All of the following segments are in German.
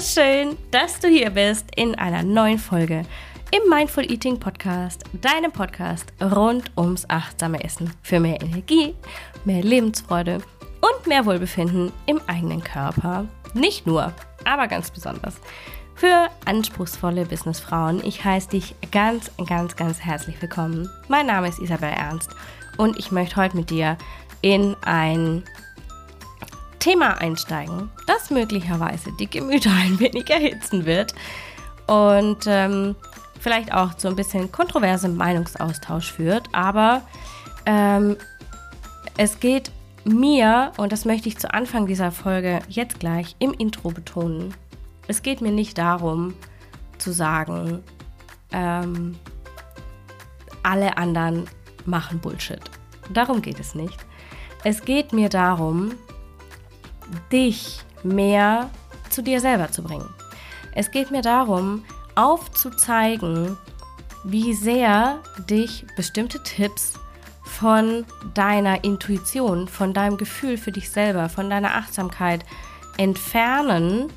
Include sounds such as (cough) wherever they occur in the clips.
schön, dass du hier bist in einer neuen Folge im Mindful Eating Podcast, deinem Podcast rund ums achtsame Essen für mehr Energie, mehr Lebensfreude und mehr Wohlbefinden im eigenen Körper. Nicht nur, aber ganz besonders für anspruchsvolle Businessfrauen. Ich heiße dich ganz, ganz, ganz herzlich willkommen. Mein Name ist Isabel Ernst und ich möchte heute mit dir in ein Thema einsteigen, das möglicherweise die Gemüter ein wenig erhitzen wird und ähm, vielleicht auch zu ein bisschen kontroversem Meinungsaustausch führt. Aber ähm, es geht mir, und das möchte ich zu Anfang dieser Folge jetzt gleich im Intro betonen, es geht mir nicht darum zu sagen, ähm, alle anderen machen Bullshit. Darum geht es nicht. Es geht mir darum, dich mehr zu dir selber zu bringen. Es geht mir darum, aufzuzeigen, wie sehr dich bestimmte Tipps von deiner Intuition, von deinem Gefühl für dich selber, von deiner Achtsamkeit entfernen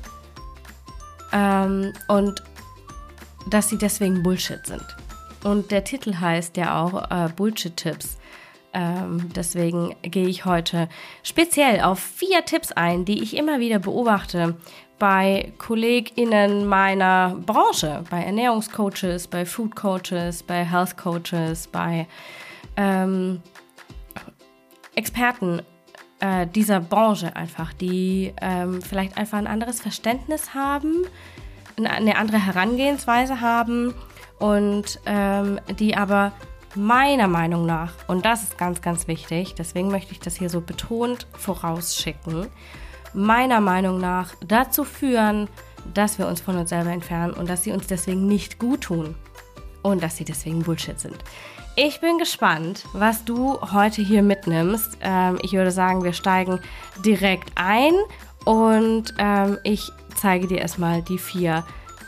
ähm, und dass sie deswegen Bullshit sind. Und der Titel heißt ja auch äh, Bullshit-Tipps. Ähm, deswegen gehe ich heute speziell auf vier Tipps ein, die ich immer wieder beobachte bei KollegInnen meiner Branche, bei Ernährungscoaches, bei Food Coaches, bei Health Coaches, bei ähm, Experten äh, dieser Branche einfach, die ähm, vielleicht einfach ein anderes Verständnis haben, eine andere Herangehensweise haben und ähm, die aber meiner Meinung nach, und das ist ganz, ganz wichtig, deswegen möchte ich das hier so betont vorausschicken, meiner Meinung nach dazu führen, dass wir uns von uns selber entfernen und dass sie uns deswegen nicht gut tun und dass sie deswegen Bullshit sind. Ich bin gespannt, was du heute hier mitnimmst. Ähm, ich würde sagen, wir steigen direkt ein und ähm, ich zeige dir erstmal die vier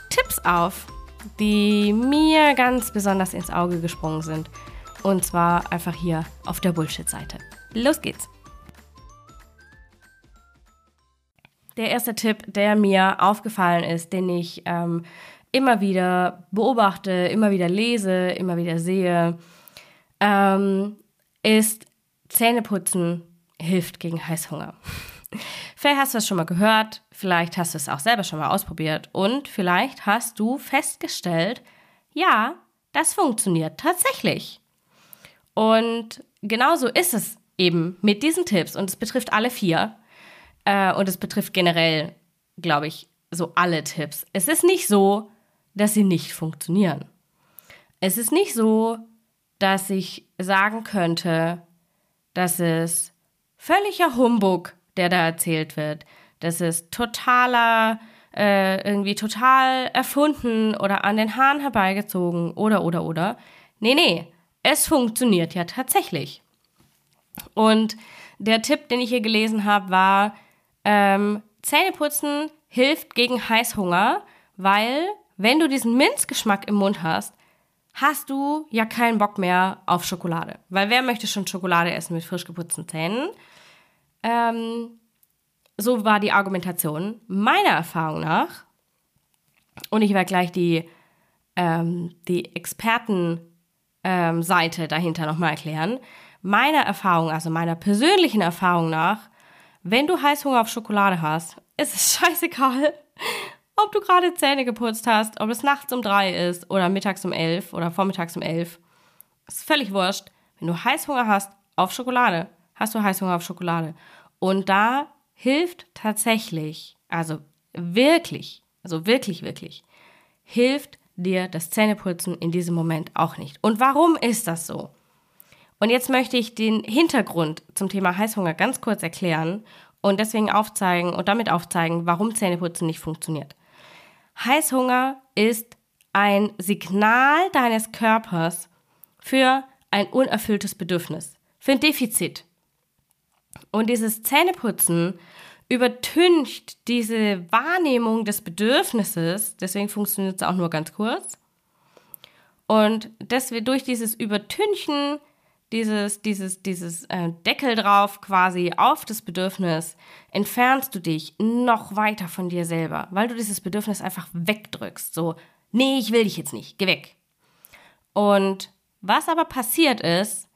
Tipps auf, die mir ganz besonders ins Auge gesprungen sind. Und zwar einfach hier auf der Bullshit-Seite. Los geht's! Der erste Tipp, der mir aufgefallen ist, den ich ähm, immer wieder beobachte, immer wieder lese, immer wieder sehe, ähm, ist Zähneputzen hilft gegen Heißhunger. Vielleicht hast du es schon mal gehört, vielleicht hast du es auch selber schon mal ausprobiert und vielleicht hast du festgestellt, ja, das funktioniert tatsächlich. Und genauso ist es eben mit diesen Tipps und es betrifft alle vier äh, und es betrifft generell, glaube ich, so alle Tipps. Es ist nicht so, dass sie nicht funktionieren. Es ist nicht so, dass ich sagen könnte, dass es völliger Humbug, der da erzählt wird, dass es totaler, äh, irgendwie total erfunden oder an den Haaren herbeigezogen oder, oder, oder. Nee, nee, es funktioniert ja tatsächlich. Und der Tipp, den ich hier gelesen habe, war, ähm, Zähneputzen hilft gegen Heißhunger, weil wenn du diesen Minzgeschmack im Mund hast, hast du ja keinen Bock mehr auf Schokolade. Weil wer möchte schon Schokolade essen mit frisch geputzten Zähnen? Ähm, so war die Argumentation meiner Erfahrung nach. Und ich werde gleich die, ähm, die Expertenseite ähm, dahinter nochmal erklären. Meiner Erfahrung, also meiner persönlichen Erfahrung nach, wenn du Heißhunger auf Schokolade hast, ist es (laughs) scheißegal, ob du gerade Zähne geputzt hast, ob es nachts um drei ist oder mittags um elf oder vormittags um elf. Ist völlig wurscht. Wenn du Heißhunger hast auf Schokolade, hast du Heißhunger auf Schokolade. Und da hilft tatsächlich, also wirklich, also wirklich, wirklich, hilft dir das Zähneputzen in diesem Moment auch nicht. Und warum ist das so? Und jetzt möchte ich den Hintergrund zum Thema Heißhunger ganz kurz erklären und deswegen aufzeigen und damit aufzeigen, warum Zähneputzen nicht funktioniert. Heißhunger ist ein Signal deines Körpers für ein unerfülltes Bedürfnis, für ein Defizit. Und dieses Zähneputzen übertüncht diese Wahrnehmung des Bedürfnisses, deswegen funktioniert es auch nur ganz kurz. Und deswegen durch dieses Übertünchen dieses, dieses, dieses äh, Deckel drauf quasi auf das Bedürfnis, entfernst du dich noch weiter von dir selber, weil du dieses Bedürfnis einfach wegdrückst. So, nee, ich will dich jetzt nicht, geh weg. Und was aber passiert ist,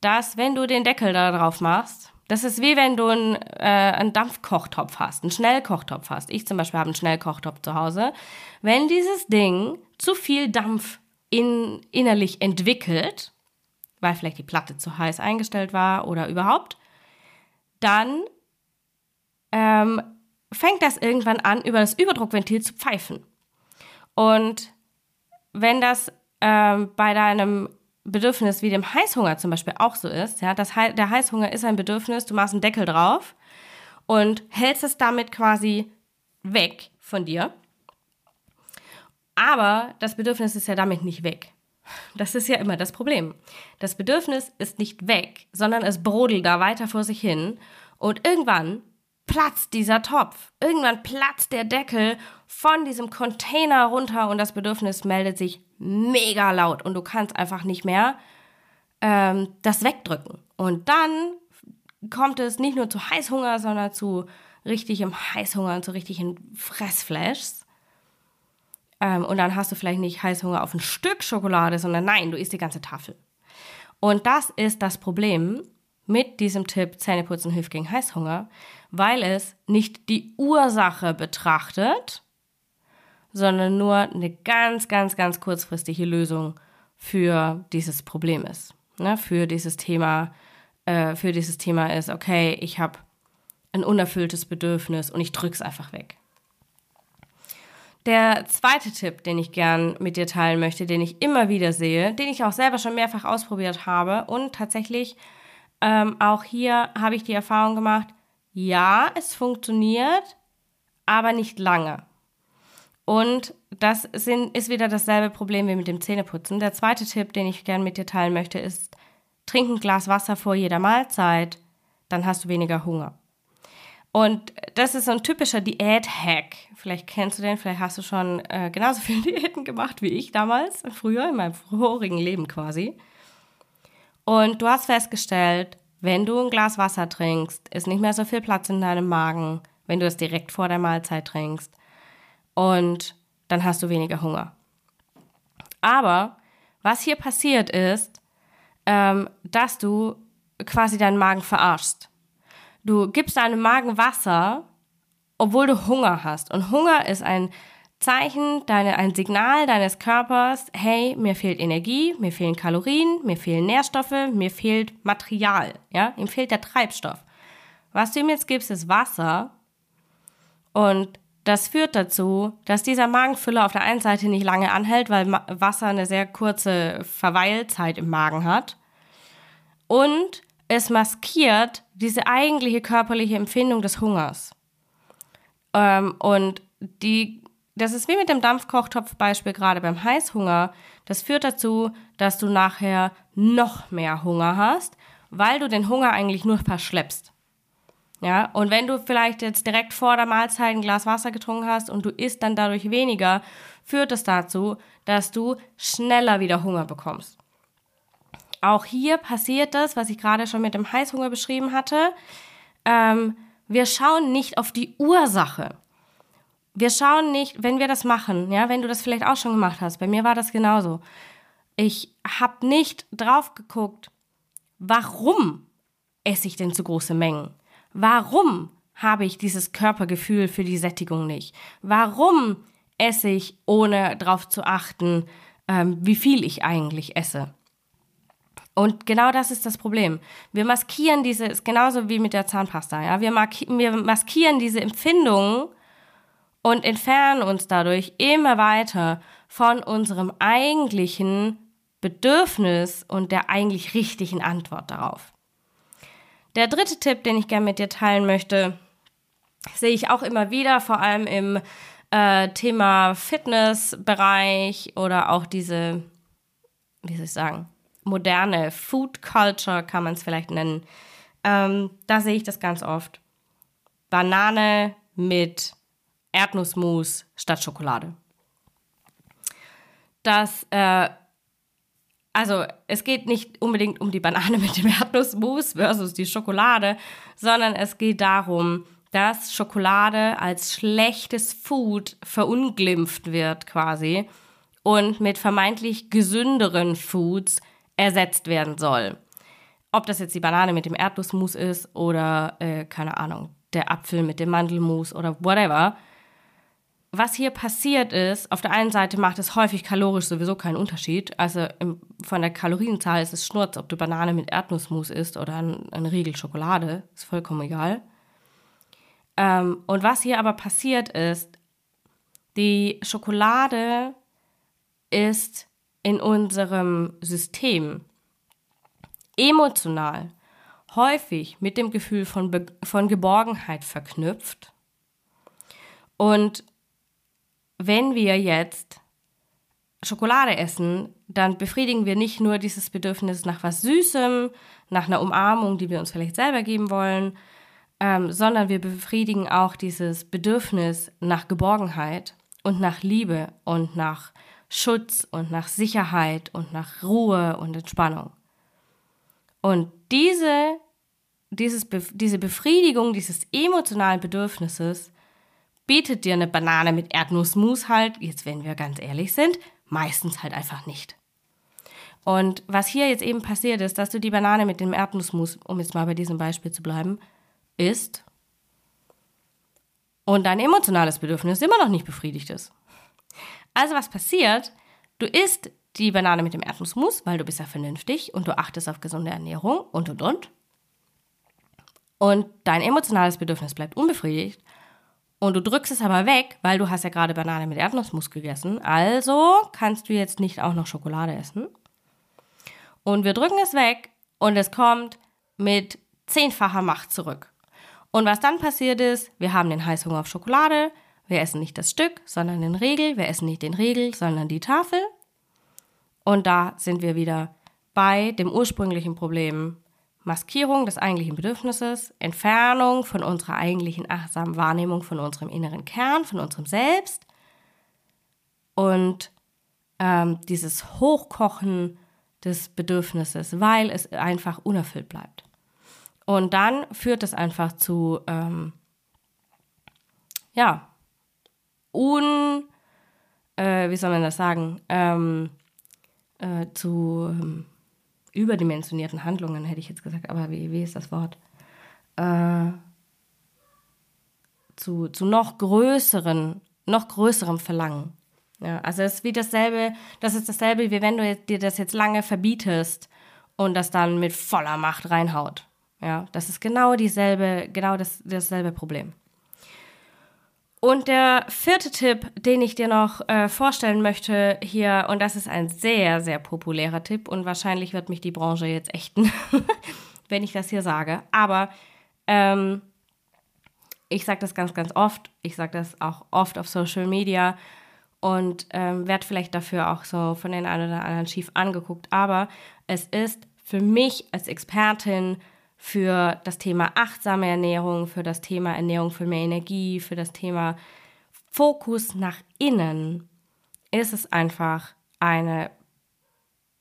dass wenn du den Deckel da drauf machst, das ist wie wenn du einen, äh, einen Dampfkochtopf hast, einen Schnellkochtopf hast. Ich zum Beispiel habe einen Schnellkochtopf zu Hause. Wenn dieses Ding zu viel Dampf in, innerlich entwickelt, weil vielleicht die Platte zu heiß eingestellt war oder überhaupt, dann ähm, fängt das irgendwann an, über das Überdruckventil zu pfeifen. Und wenn das ähm, bei deinem Bedürfnis wie dem Heißhunger zum Beispiel auch so ist, ja, das, der Heißhunger ist ein Bedürfnis, du machst einen Deckel drauf und hältst es damit quasi weg von dir. Aber das Bedürfnis ist ja damit nicht weg. Das ist ja immer das Problem. Das Bedürfnis ist nicht weg, sondern es brodelt da weiter vor sich hin und irgendwann platzt dieser Topf. Irgendwann platzt der Deckel von diesem Container runter und das Bedürfnis meldet sich mega laut und du kannst einfach nicht mehr ähm, das wegdrücken. Und dann kommt es nicht nur zu Heißhunger, sondern zu richtigem Heißhunger und zu richtigen Fressflashs. Ähm, und dann hast du vielleicht nicht Heißhunger auf ein Stück Schokolade, sondern nein, du isst die ganze Tafel. Und das ist das Problem mit diesem Tipp Zähneputzen hilft gegen Heißhunger, weil es nicht die Ursache betrachtet, sondern nur eine ganz, ganz, ganz kurzfristige Lösung für dieses Problem ist. Ne? Für dieses Thema, äh, für dieses Thema ist, okay, ich habe ein unerfülltes Bedürfnis und ich drück's einfach weg. Der zweite Tipp, den ich gern mit dir teilen möchte, den ich immer wieder sehe, den ich auch selber schon mehrfach ausprobiert habe und tatsächlich ähm, auch hier habe ich die Erfahrung gemacht, ja, es funktioniert, aber nicht lange. Und das sind, ist wieder dasselbe Problem wie mit dem Zähneputzen. Der zweite Tipp, den ich gerne mit dir teilen möchte, ist, trink ein Glas Wasser vor jeder Mahlzeit, dann hast du weniger Hunger. Und das ist so ein typischer Diät-Hack. Vielleicht kennst du den, vielleicht hast du schon äh, genauso viele (laughs) Diäten gemacht wie ich damals, früher, in meinem vorigen Leben quasi. Und du hast festgestellt, wenn du ein Glas Wasser trinkst, ist nicht mehr so viel Platz in deinem Magen, wenn du es direkt vor der Mahlzeit trinkst und dann hast du weniger Hunger. Aber was hier passiert ist, ähm, dass du quasi deinen Magen verarschst. Du gibst deinem Magen Wasser, obwohl du Hunger hast. Und Hunger ist ein Zeichen, deine, ein Signal deines Körpers, hey, mir fehlt Energie, mir fehlen Kalorien, mir fehlen Nährstoffe, mir fehlt Material, ja, ihm fehlt der Treibstoff. Was du ihm jetzt gibst, ist Wasser und das führt dazu, dass dieser Magenfüller auf der einen Seite nicht lange anhält, weil Wasser eine sehr kurze Verweilzeit im Magen hat. Und es maskiert diese eigentliche körperliche Empfindung des Hungers. Ähm, und die, das ist wie mit dem Dampfkochtopf-Beispiel gerade beim Heißhunger. Das führt dazu, dass du nachher noch mehr Hunger hast, weil du den Hunger eigentlich nur verschleppst. Ja, und wenn du vielleicht jetzt direkt vor der Mahlzeit ein Glas Wasser getrunken hast und du isst dann dadurch weniger, führt es dazu, dass du schneller wieder Hunger bekommst. Auch hier passiert das, was ich gerade schon mit dem Heißhunger beschrieben hatte. Ähm, wir schauen nicht auf die Ursache. Wir schauen nicht, wenn wir das machen, ja, wenn du das vielleicht auch schon gemacht hast. Bei mir war das genauso. Ich habe nicht drauf geguckt, warum esse ich denn zu große Mengen? Warum habe ich dieses Körpergefühl für die Sättigung nicht? Warum esse ich, ohne darauf zu achten, ähm, wie viel ich eigentlich esse? Und genau das ist das Problem. Wir maskieren diese, ist genauso wie mit der Zahnpasta, ja. Wir, wir maskieren diese Empfindungen und entfernen uns dadurch immer weiter von unserem eigentlichen Bedürfnis und der eigentlich richtigen Antwort darauf. Der dritte Tipp, den ich gerne mit dir teilen möchte, sehe ich auch immer wieder, vor allem im äh, Thema Fitnessbereich oder auch diese, wie soll ich sagen, moderne Food Culture kann man es vielleicht nennen. Ähm, da sehe ich das ganz oft. Banane mit Erdnussmus statt Schokolade. Das äh, also es geht nicht unbedingt um die Banane mit dem Erdnussmus versus die Schokolade, sondern es geht darum, dass Schokolade als schlechtes Food verunglimpft wird quasi und mit vermeintlich gesünderen Foods ersetzt werden soll. Ob das jetzt die Banane mit dem Erdnussmus ist oder, äh, keine Ahnung, der Apfel mit dem Mandelmus oder whatever was hier passiert ist, auf der einen Seite macht es häufig kalorisch sowieso keinen Unterschied. Also im, von der Kalorienzahl ist es Schnurz, ob du Banane mit Erdnussmus isst oder ein, eine Riegel Schokolade, ist vollkommen egal. Ähm, und was hier aber passiert ist, die Schokolade ist in unserem System emotional häufig mit dem Gefühl von, Be von Geborgenheit verknüpft. Und wenn wir jetzt Schokolade essen, dann befriedigen wir nicht nur dieses Bedürfnis nach was Süßem, nach einer Umarmung, die wir uns vielleicht selber geben wollen, ähm, sondern wir befriedigen auch dieses Bedürfnis nach Geborgenheit und nach Liebe und nach Schutz und nach Sicherheit und nach Ruhe und Entspannung. Und diese, dieses, diese Befriedigung dieses emotionalen Bedürfnisses bietet dir eine Banane mit Erdnussmus halt, jetzt wenn wir ganz ehrlich sind, meistens halt einfach nicht. Und was hier jetzt eben passiert ist, dass du die Banane mit dem Erdnussmus, um jetzt mal bei diesem Beispiel zu bleiben, isst und dein emotionales Bedürfnis immer noch nicht befriedigt ist. Also was passiert? Du isst die Banane mit dem Erdnussmus, weil du bist ja vernünftig und du achtest auf gesunde Ernährung und und und. Und dein emotionales Bedürfnis bleibt unbefriedigt und du drückst es aber weg, weil du hast ja gerade Banane mit Erdnussmus gegessen. Also kannst du jetzt nicht auch noch Schokolade essen. Und wir drücken es weg und es kommt mit zehnfacher Macht zurück. Und was dann passiert ist, wir haben den Heißhunger auf Schokolade, wir essen nicht das Stück, sondern den Riegel, wir essen nicht den Riegel, sondern die Tafel. Und da sind wir wieder bei dem ursprünglichen Problem Maskierung des eigentlichen Bedürfnisses, Entfernung von unserer eigentlichen achtsamen Wahrnehmung von unserem inneren Kern, von unserem Selbst und ähm, dieses Hochkochen des Bedürfnisses, weil es einfach unerfüllt bleibt. Und dann führt es einfach zu, ähm, ja, un, äh, wie soll man das sagen, ähm, äh, zu, ähm, überdimensionierten Handlungen, hätte ich jetzt gesagt, aber wie, wie ist das Wort? Äh, zu, zu noch größeren, noch größerem Verlangen. Ja, also es ist wie dasselbe, das ist dasselbe, wie wenn du dir das jetzt lange verbietest und das dann mit voller Macht reinhaut. Ja, das ist genau dieselbe, genau das, dasselbe Problem. Und der vierte Tipp, den ich dir noch äh, vorstellen möchte hier, und das ist ein sehr, sehr populärer Tipp und wahrscheinlich wird mich die Branche jetzt ächten, (laughs) wenn ich das hier sage. Aber ähm, ich sage das ganz, ganz oft. Ich sage das auch oft auf Social Media und ähm, werde vielleicht dafür auch so von den einen oder anderen schief angeguckt. Aber es ist für mich als Expertin für das Thema achtsame Ernährung, für das Thema Ernährung für mehr Energie, für das Thema Fokus nach innen, ist es einfach eine,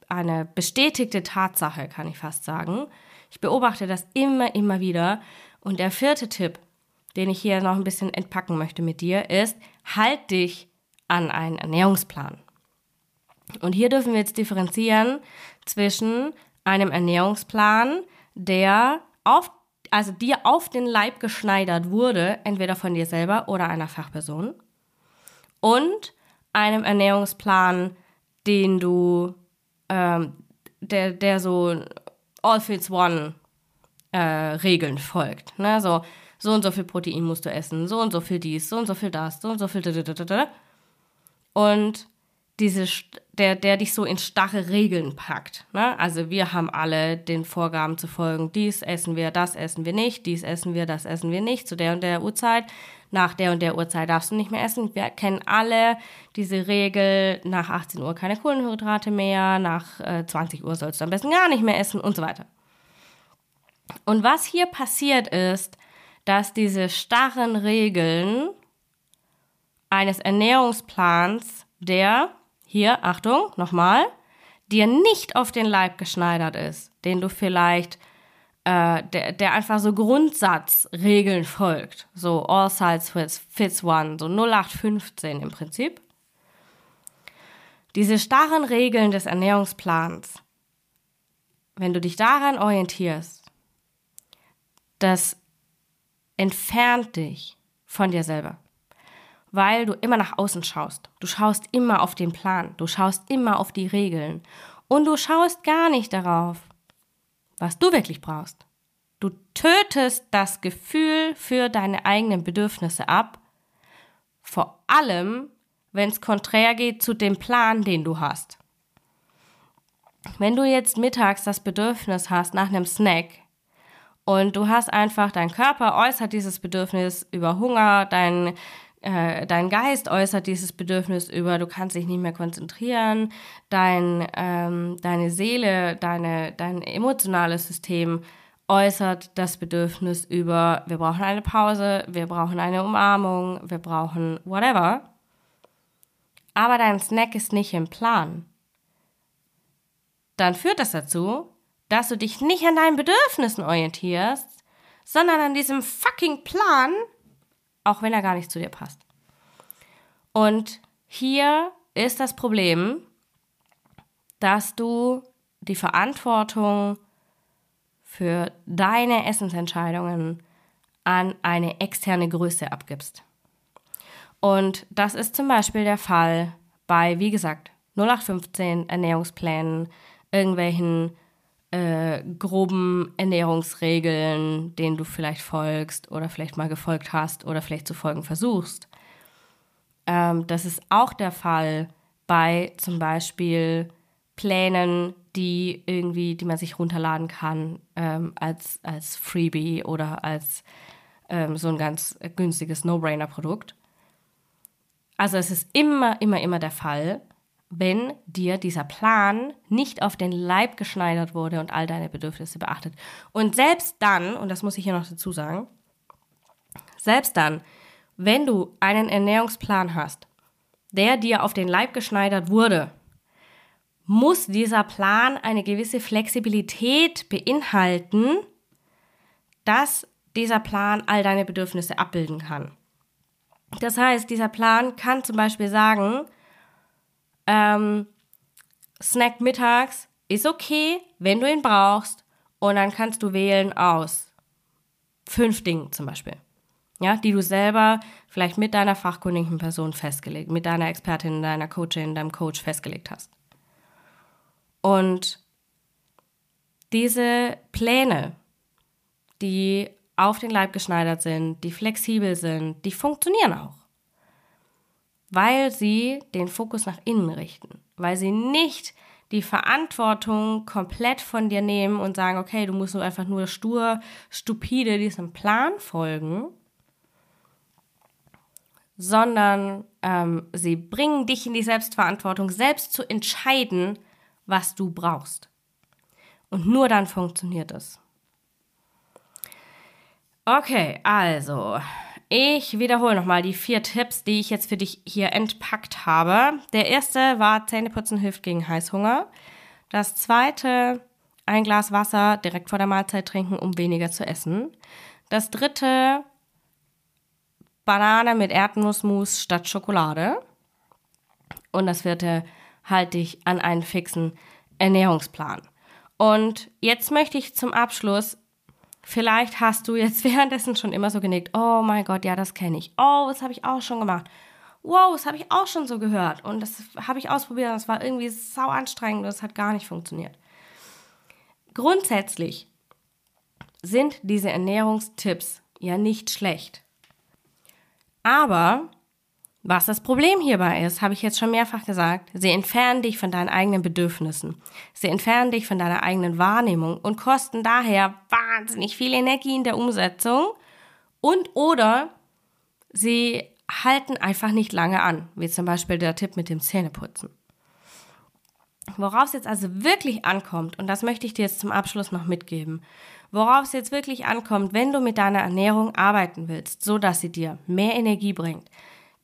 eine bestätigte Tatsache, kann ich fast sagen. Ich beobachte das immer, immer wieder. Und der vierte Tipp, den ich hier noch ein bisschen entpacken möchte mit dir, ist, halt dich an einen Ernährungsplan. Und hier dürfen wir jetzt differenzieren zwischen einem Ernährungsplan, der auf, also dir auf den Leib geschneidert wurde, entweder von dir selber oder einer Fachperson. Und einem Ernährungsplan, den du, ähm, der, der so All Fits One äh, Regeln folgt. Ne? So, so und so viel Protein musst du essen, so und so viel dies, so und so viel das, so und so viel. Und diese, der, der dich so in starre Regeln packt. Ne? Also wir haben alle den Vorgaben zu folgen. Dies essen wir, das essen wir nicht, dies essen wir, das essen wir nicht, zu der und der Uhrzeit. Nach der und der Uhrzeit darfst du nicht mehr essen. Wir kennen alle diese Regel, nach 18 Uhr keine Kohlenhydrate mehr, nach äh, 20 Uhr sollst du am besten gar nicht mehr essen und so weiter. Und was hier passiert ist, dass diese starren Regeln eines Ernährungsplans, der hier, Achtung, nochmal, dir nicht auf den Leib geschneidert ist, den du vielleicht, äh, der, der einfach so Grundsatzregeln folgt, so all sides fits, fits one, so 0815 im Prinzip. Diese starren Regeln des Ernährungsplans, wenn du dich daran orientierst, das entfernt dich von dir selber weil du immer nach außen schaust. Du schaust immer auf den Plan, du schaust immer auf die Regeln und du schaust gar nicht darauf, was du wirklich brauchst. Du tötest das Gefühl für deine eigenen Bedürfnisse ab, vor allem, wenn es konträr geht zu dem Plan, den du hast. Wenn du jetzt mittags das Bedürfnis hast nach einem Snack und du hast einfach, dein Körper äußert dieses Bedürfnis über Hunger, dein äh, dein Geist äußert dieses Bedürfnis über, du kannst dich nicht mehr konzentrieren, dein, ähm, deine Seele, deine, dein emotionales System äußert das Bedürfnis über, wir brauchen eine Pause, wir brauchen eine Umarmung, wir brauchen whatever. Aber dein Snack ist nicht im Plan. Dann führt das dazu, dass du dich nicht an deinen Bedürfnissen orientierst, sondern an diesem fucking Plan, auch wenn er gar nicht zu dir passt. Und hier ist das Problem, dass du die Verantwortung für deine Essensentscheidungen an eine externe Größe abgibst. Und das ist zum Beispiel der Fall bei, wie gesagt, 0815 Ernährungsplänen, irgendwelchen äh, groben Ernährungsregeln, denen du vielleicht folgst oder vielleicht mal gefolgt hast oder vielleicht zu folgen versuchst. Ähm, das ist auch der Fall bei zum Beispiel Plänen, die irgendwie, die man sich runterladen kann ähm, als, als Freebie oder als ähm, so ein ganz günstiges No-Brainer-Produkt. Also es ist immer, immer, immer der Fall, wenn dir dieser Plan nicht auf den Leib geschneidert wurde und all deine Bedürfnisse beachtet. Und selbst dann, und das muss ich hier noch dazu sagen, selbst dann, wenn du einen Ernährungsplan hast, der dir auf den Leib geschneidert wurde, muss dieser Plan eine gewisse Flexibilität beinhalten, dass dieser Plan all deine Bedürfnisse abbilden kann. Das heißt, dieser Plan kann zum Beispiel sagen, ähm, Snack mittags ist okay, wenn du ihn brauchst. Und dann kannst du wählen aus fünf Dingen zum Beispiel. Ja, die du selber vielleicht mit deiner fachkundigen Person festgelegt, mit deiner Expertin, deiner Coachin, deinem Coach festgelegt hast. Und diese Pläne, die auf den Leib geschneidert sind, die flexibel sind, die funktionieren auch weil sie den Fokus nach innen richten, weil sie nicht die Verantwortung komplett von dir nehmen und sagen, okay, du musst nur einfach nur stur, stupide diesem Plan folgen, sondern ähm, sie bringen dich in die Selbstverantwortung, selbst zu entscheiden, was du brauchst. Und nur dann funktioniert es. Okay, also ich wiederhole nochmal die vier Tipps, die ich jetzt für dich hier entpackt habe. Der erste war Zähneputzen hilft gegen Heißhunger. Das zweite, ein Glas Wasser direkt vor der Mahlzeit trinken, um weniger zu essen. Das dritte, Banane mit Erdnussmus statt Schokolade. Und das vierte, halte dich an einen fixen Ernährungsplan. Und jetzt möchte ich zum Abschluss Vielleicht hast du jetzt (laughs) währenddessen schon immer so genickt, oh mein Gott, ja, das kenne ich. Oh, das habe ich auch schon gemacht. Wow, das habe ich auch schon so gehört. Und das habe ich ausprobiert und es war irgendwie sau anstrengend und es hat gar nicht funktioniert. Grundsätzlich sind diese Ernährungstipps ja nicht schlecht. Aber was das Problem hierbei ist, habe ich jetzt schon mehrfach gesagt, sie entfernen dich von deinen eigenen Bedürfnissen. Sie entfernen dich von deiner eigenen Wahrnehmung und kosten daher wahnsinnig viel Energie in der Umsetzung und oder sie halten einfach nicht lange an, wie zum Beispiel der Tipp mit dem Zähneputzen. Worauf es jetzt also wirklich ankommt, und das möchte ich dir jetzt zum Abschluss noch mitgeben, worauf es jetzt wirklich ankommt, wenn du mit deiner Ernährung arbeiten willst, so dass sie dir mehr Energie bringt,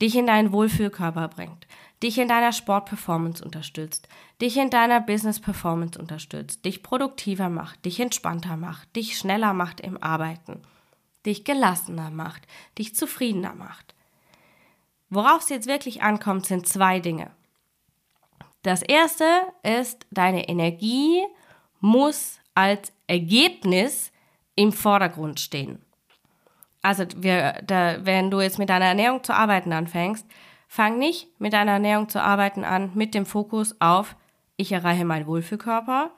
dich in deinen Wohlfühlkörper bringt, dich in deiner Sportperformance unterstützt, dich in deiner Business-Performance unterstützt, dich produktiver macht, dich entspannter macht, dich schneller macht im Arbeiten, dich gelassener macht, dich zufriedener macht. Worauf es jetzt wirklich ankommt, sind zwei Dinge. Das erste ist, deine Energie muss als Ergebnis im Vordergrund stehen. Also, wir, da, wenn du jetzt mit deiner Ernährung zu arbeiten anfängst, fang nicht mit deiner Ernährung zu arbeiten an mit dem Fokus auf, ich erreiche meinen Wohlfühlkörper,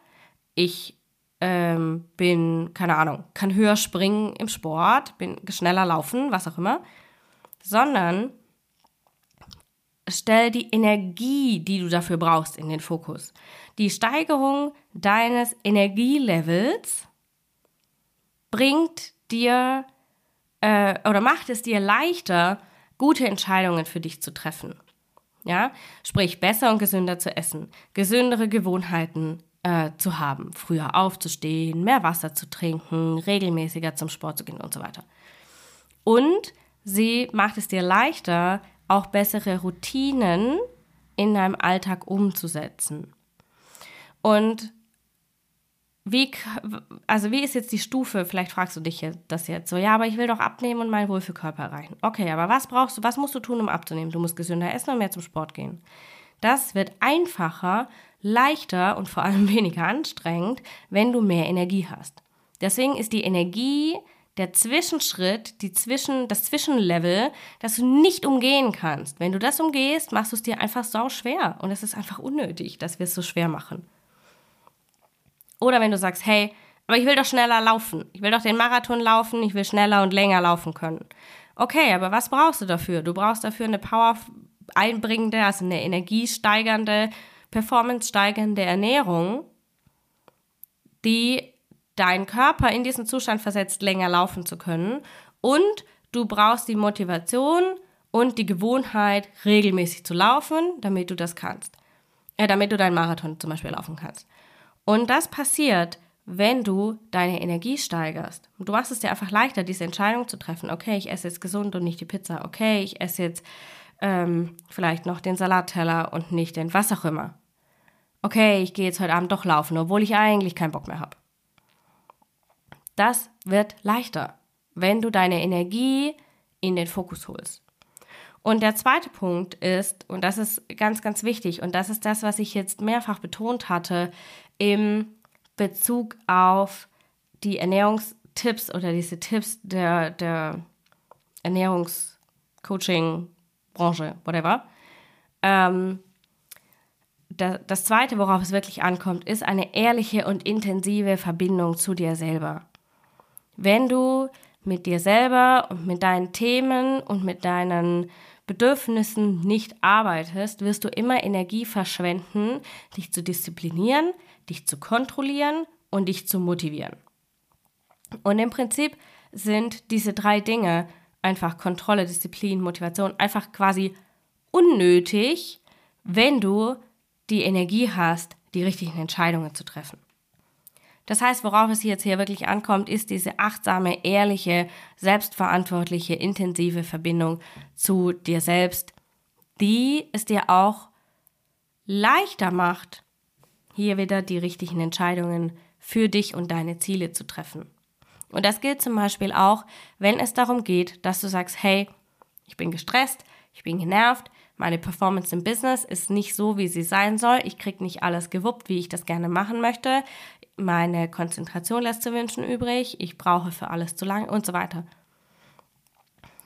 ich ähm, bin, keine Ahnung, kann höher springen im Sport, bin schneller laufen, was auch immer, sondern stell die Energie, die du dafür brauchst, in den Fokus. Die Steigerung deines Energielevels bringt dir äh, oder macht es dir leichter, gute Entscheidungen für dich zu treffen. Ja, sprich besser und gesünder zu essen, gesündere Gewohnheiten äh, zu haben, früher aufzustehen, mehr Wasser zu trinken, regelmäßiger zum Sport zu gehen und so weiter. Und sie macht es dir leichter, auch bessere Routinen in deinem Alltag umzusetzen. Und wie, also wie ist jetzt die Stufe? Vielleicht fragst du dich das jetzt so, ja, aber ich will doch abnehmen und meinen Wohlfühlkörper erreichen. Okay, aber was brauchst du, was musst du tun, um abzunehmen? Du musst gesünder essen und mehr zum Sport gehen. Das wird einfacher, leichter und vor allem (laughs) weniger anstrengend, wenn du mehr Energie hast. Deswegen ist die Energie der Zwischenschritt, die Zwischen, das Zwischenlevel, das du nicht umgehen kannst. Wenn du das umgehst, machst du es dir einfach sau schwer. Und es ist einfach unnötig, dass wir es so schwer machen. Oder wenn du sagst, hey, aber ich will doch schneller laufen. Ich will doch den Marathon laufen, ich will schneller und länger laufen können. Okay, aber was brauchst du dafür? Du brauchst dafür eine Power einbringende, also eine energiesteigernde, performance steigernde Ernährung, die deinen Körper in diesen Zustand versetzt, länger laufen zu können. Und du brauchst die Motivation und die Gewohnheit, regelmäßig zu laufen, damit du das kannst. Äh, damit du deinen Marathon zum Beispiel laufen kannst. Und das passiert, wenn du deine Energie steigerst. Du machst es dir einfach leichter, diese Entscheidung zu treffen. Okay, ich esse jetzt gesund und nicht die Pizza. Okay, ich esse jetzt ähm, vielleicht noch den Salatteller und nicht den was auch immer. Okay, ich gehe jetzt heute Abend doch laufen, obwohl ich eigentlich keinen Bock mehr habe. Das wird leichter, wenn du deine Energie in den Fokus holst. Und der zweite Punkt ist, und das ist ganz, ganz wichtig, und das ist das, was ich jetzt mehrfach betont hatte im Bezug auf die Ernährungstipps oder diese Tipps der, der Ernährungscoaching-Branche, whatever. Ähm, das zweite, worauf es wirklich ankommt, ist eine ehrliche und intensive Verbindung zu dir selber. Wenn du mit dir selber und mit deinen Themen und mit deinen Bedürfnissen nicht arbeitest, wirst du immer Energie verschwenden, dich zu disziplinieren, dich zu kontrollieren und dich zu motivieren. Und im Prinzip sind diese drei Dinge einfach Kontrolle, Disziplin, Motivation einfach quasi unnötig, wenn du die Energie hast, die richtigen Entscheidungen zu treffen. Das heißt, worauf es jetzt hier wirklich ankommt, ist diese achtsame, ehrliche, selbstverantwortliche, intensive Verbindung zu dir selbst, die es dir auch leichter macht, hier wieder die richtigen Entscheidungen für dich und deine Ziele zu treffen. Und das gilt zum Beispiel auch, wenn es darum geht, dass du sagst, hey, ich bin gestresst, ich bin genervt, meine Performance im Business ist nicht so, wie sie sein soll, ich krieg nicht alles gewuppt, wie ich das gerne machen möchte, meine Konzentration lässt zu wünschen übrig, ich brauche für alles zu lang und so weiter.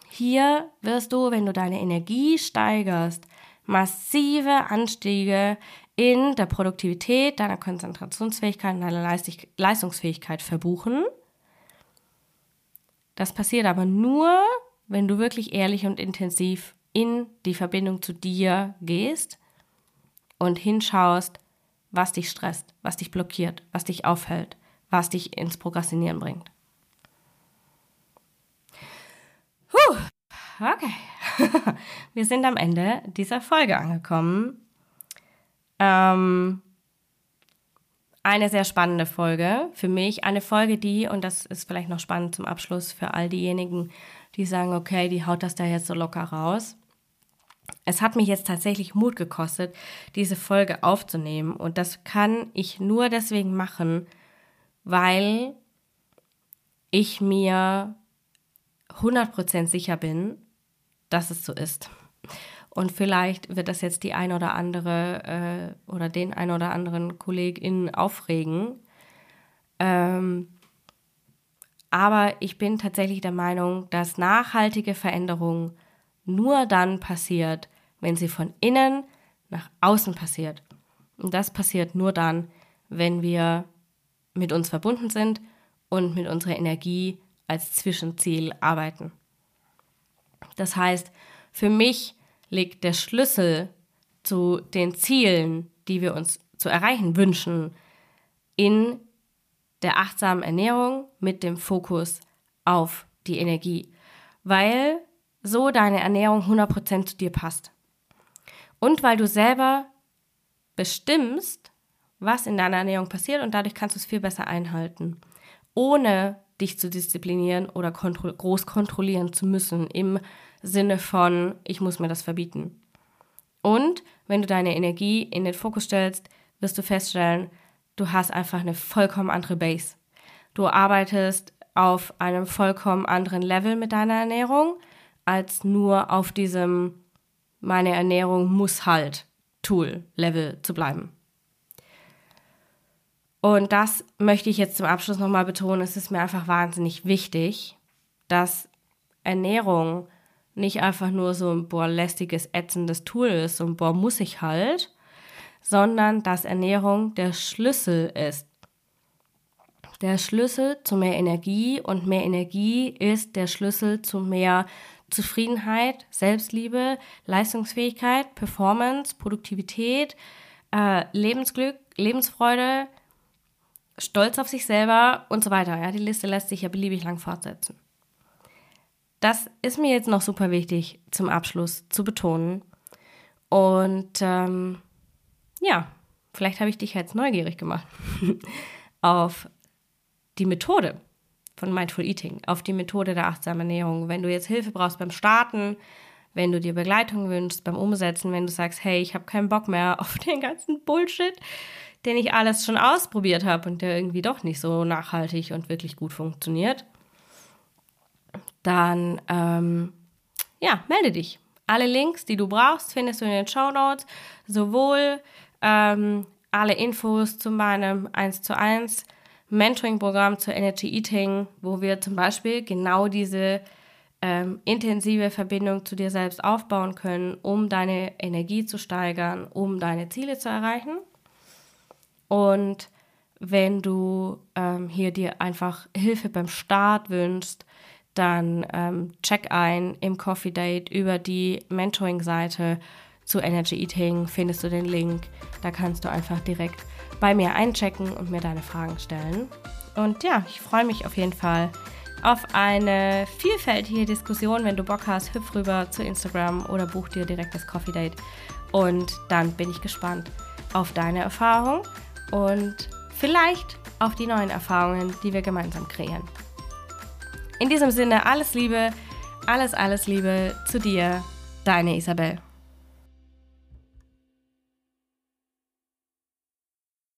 Hier wirst du, wenn du deine Energie steigerst, massive Anstiege in der Produktivität, deiner Konzentrationsfähigkeit und deiner Leistungsfähigkeit verbuchen. Das passiert aber nur, wenn du wirklich ehrlich und intensiv in die Verbindung zu dir gehst und hinschaust, was dich stresst, was dich blockiert, was dich aufhält, was dich ins Prokrastinieren bringt. Puh, okay. (laughs) Wir sind am Ende dieser Folge angekommen. Ähm, eine sehr spannende Folge für mich. Eine Folge, die, und das ist vielleicht noch spannend zum Abschluss für all diejenigen, die sagen, okay, die haut das da jetzt so locker raus. Es hat mich jetzt tatsächlich Mut gekostet, diese Folge aufzunehmen. Und das kann ich nur deswegen machen, weil ich mir 100% sicher bin, dass es so ist. Und vielleicht wird das jetzt die ein oder andere äh, oder den ein oder anderen KollegInnen aufregen. Ähm, aber ich bin tatsächlich der Meinung, dass nachhaltige Veränderung nur dann passiert, wenn sie von innen nach außen passiert. Und das passiert nur dann, wenn wir mit uns verbunden sind und mit unserer Energie als Zwischenziel arbeiten. Das heißt, für mich liegt der Schlüssel zu den Zielen, die wir uns zu erreichen wünschen, in der achtsamen Ernährung mit dem Fokus auf die Energie, weil so deine Ernährung 100% zu dir passt. Und weil du selber bestimmst, was in deiner Ernährung passiert und dadurch kannst du es viel besser einhalten, ohne dich zu disziplinieren oder kontro groß kontrollieren zu müssen im Sinne von, ich muss mir das verbieten. Und wenn du deine Energie in den Fokus stellst, wirst du feststellen, du hast einfach eine vollkommen andere Base. Du arbeitest auf einem vollkommen anderen Level mit deiner Ernährung, als nur auf diesem meine Ernährung muss halt Tool-Level zu bleiben. Und das möchte ich jetzt zum Abschluss nochmal betonen. Es ist mir einfach wahnsinnig wichtig, dass Ernährung nicht einfach nur so ein boah, lästiges, ätzendes Tool ist und boah, muss ich halt, sondern dass Ernährung der Schlüssel ist. Der Schlüssel zu mehr Energie und mehr Energie ist der Schlüssel zu mehr Zufriedenheit, Selbstliebe, Leistungsfähigkeit, Performance, Produktivität, äh, Lebensglück, Lebensfreude, Stolz auf sich selber und so weiter. Ja, die Liste lässt sich ja beliebig lang fortsetzen. Das ist mir jetzt noch super wichtig zum Abschluss zu betonen. Und ähm, ja, vielleicht habe ich dich jetzt neugierig gemacht (laughs) auf die Methode von Mindful Eating, auf die Methode der achtsamen Ernährung. Wenn du jetzt Hilfe brauchst beim Starten, wenn du dir Begleitung wünschst beim Umsetzen, wenn du sagst, hey, ich habe keinen Bock mehr (laughs) auf den ganzen Bullshit, den ich alles schon ausprobiert habe und der irgendwie doch nicht so nachhaltig und wirklich gut funktioniert, dann ähm, ja, melde dich. Alle Links, die du brauchst, findest du in den Show Notes. Sowohl ähm, alle Infos zu meinem 1 zu 1 Mentoring-Programm zur Energy Eating, wo wir zum Beispiel genau diese ähm, intensive Verbindung zu dir selbst aufbauen können, um deine Energie zu steigern, um deine Ziele zu erreichen. Und wenn du ähm, hier dir einfach Hilfe beim Start wünschst, dann ähm, check ein im Coffee Date über die Mentoring-Seite zu Energy Eating, findest du den Link. Da kannst du einfach direkt bei mir einchecken und mir deine Fragen stellen. Und ja, ich freue mich auf jeden Fall auf eine vielfältige Diskussion. Wenn du Bock hast, hüpf rüber zu Instagram oder buch dir direkt das Coffee Date. Und dann bin ich gespannt auf deine Erfahrung und vielleicht auf die neuen Erfahrungen, die wir gemeinsam kreieren. In diesem Sinne, alles Liebe, alles, alles Liebe zu dir, deine Isabel.